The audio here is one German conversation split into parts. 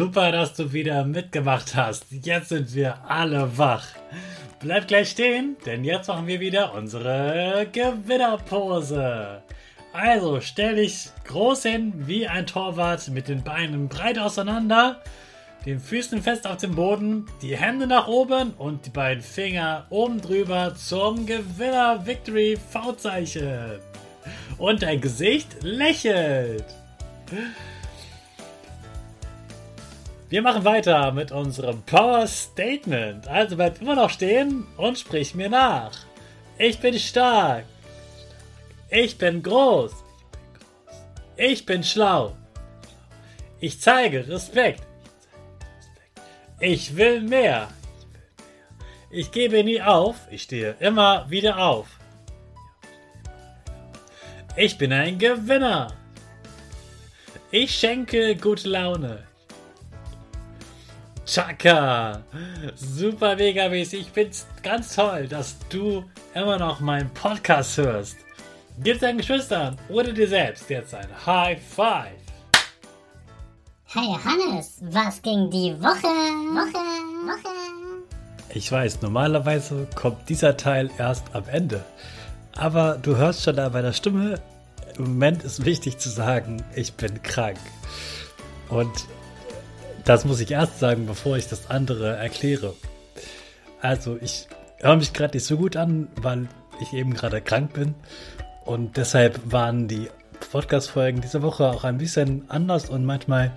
Super, dass du wieder mitgemacht hast. Jetzt sind wir alle wach. Bleib gleich stehen, denn jetzt machen wir wieder unsere Gewinnerpose. Also stell dich groß hin wie ein Torwart mit den Beinen breit auseinander, den Füßen fest auf dem Boden, die Hände nach oben und die beiden Finger oben drüber zum Gewinner Victory V-Zeichen. Und dein Gesicht lächelt. Wir machen weiter mit unserem Power Statement. Also bleib immer noch stehen und sprich mir nach. Ich bin stark. Ich bin groß. Ich bin schlau. Ich zeige Respekt. Ich will mehr. Ich gebe nie auf. Ich stehe immer wieder auf. Ich bin ein Gewinner. Ich schenke gute Laune. Chaka! Super mega mäßig. Ich find's ganz toll, dass du immer noch meinen Podcast hörst. Gib deinen Geschwistern oder dir selbst jetzt ein High Five. Hey Hannes, was ging die Woche? Woche, Woche. Ich weiß, normalerweise kommt dieser Teil erst am Ende. Aber du hörst schon da bei der Stimme, im Moment ist wichtig zu sagen, ich bin krank. Und das muss ich erst sagen, bevor ich das andere erkläre. Also, ich höre mich gerade nicht so gut an, weil ich eben gerade krank bin. Und deshalb waren die Podcast-Folgen diese Woche auch ein bisschen anders und manchmal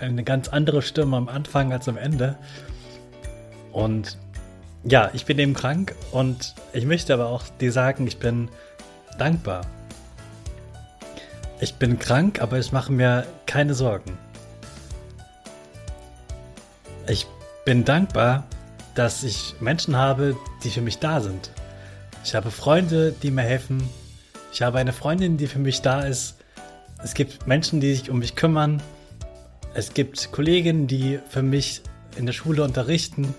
eine ganz andere Stimme am Anfang als am Ende. Und ja, ich bin eben krank und ich möchte aber auch dir sagen, ich bin dankbar. Ich bin krank, aber ich mache mir keine Sorgen. Ich bin dankbar, dass ich Menschen habe, die für mich da sind. Ich habe Freunde, die mir helfen. Ich habe eine Freundin, die für mich da ist. Es gibt Menschen, die sich um mich kümmern. Es gibt Kolleginnen, die für mich in der Schule unterrichten.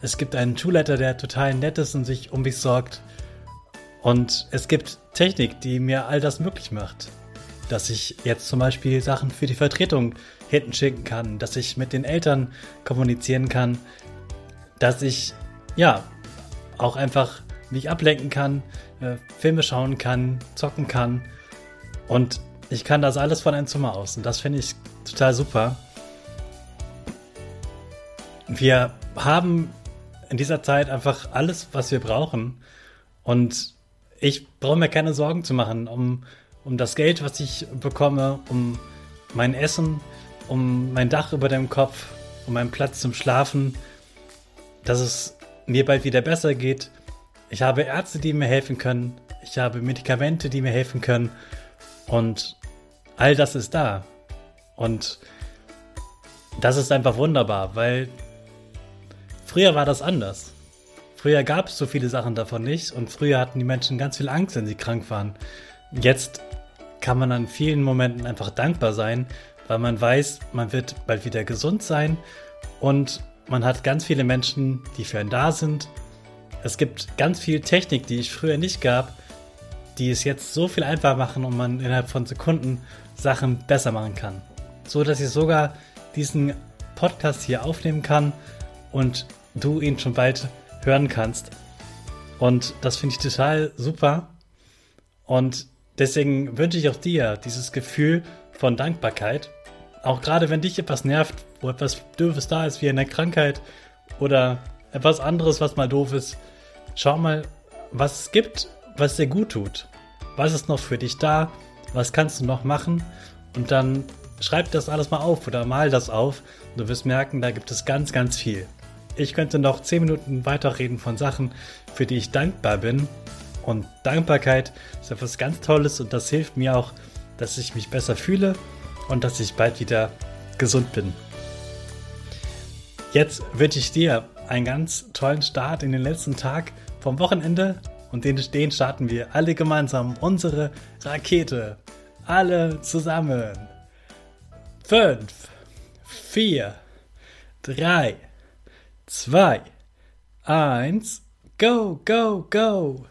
Es gibt einen Schulleiter, der total nett ist und sich um mich sorgt. Und es gibt Technik, die mir all das möglich macht. Dass ich jetzt zum Beispiel Sachen für die Vertretung hinten schicken kann, dass ich mit den Eltern kommunizieren kann, dass ich ja auch einfach mich ablenken kann, äh, Filme schauen kann, zocken kann. Und ich kann das alles von einem Zimmer aus und das finde ich total super. Wir haben in dieser Zeit einfach alles, was wir brauchen. Und ich brauche mir keine Sorgen zu machen um, um das Geld, was ich bekomme, um mein Essen, um mein Dach über dem Kopf, um meinen Platz zum Schlafen, dass es mir bald wieder besser geht. Ich habe Ärzte, die mir helfen können. Ich habe Medikamente, die mir helfen können. Und all das ist da. Und das ist einfach wunderbar, weil früher war das anders. Früher gab es so viele Sachen davon nicht und früher hatten die Menschen ganz viel Angst, wenn sie krank waren. Jetzt kann man an vielen Momenten einfach dankbar sein, weil man weiß, man wird bald wieder gesund sein und man hat ganz viele Menschen, die für einen da sind. Es gibt ganz viel Technik, die es früher nicht gab, die es jetzt so viel einfacher machen und man innerhalb von Sekunden Sachen besser machen kann. So dass ich sogar diesen Podcast hier aufnehmen kann und du ihn schon bald hören kannst. Und das finde ich total super. Und deswegen wünsche ich auch dir dieses Gefühl von Dankbarkeit. Auch gerade wenn dich etwas nervt, wo etwas Doofes da ist, wie eine Krankheit oder etwas anderes, was mal doof ist. Schau mal, was es gibt, was dir gut tut. Was ist noch für dich da? Was kannst du noch machen? Und dann schreib das alles mal auf oder mal das auf. Du wirst merken, da gibt es ganz, ganz viel. Ich könnte noch 10 Minuten weiterreden von Sachen, für die ich dankbar bin. Und Dankbarkeit ist etwas ganz Tolles und das hilft mir auch, dass ich mich besser fühle und dass ich bald wieder gesund bin. Jetzt wünsche ich dir einen ganz tollen Start in den letzten Tag vom Wochenende und den, den starten wir alle gemeinsam unsere Rakete. Alle zusammen. Fünf, vier, drei, zwei, eins, go, go, go!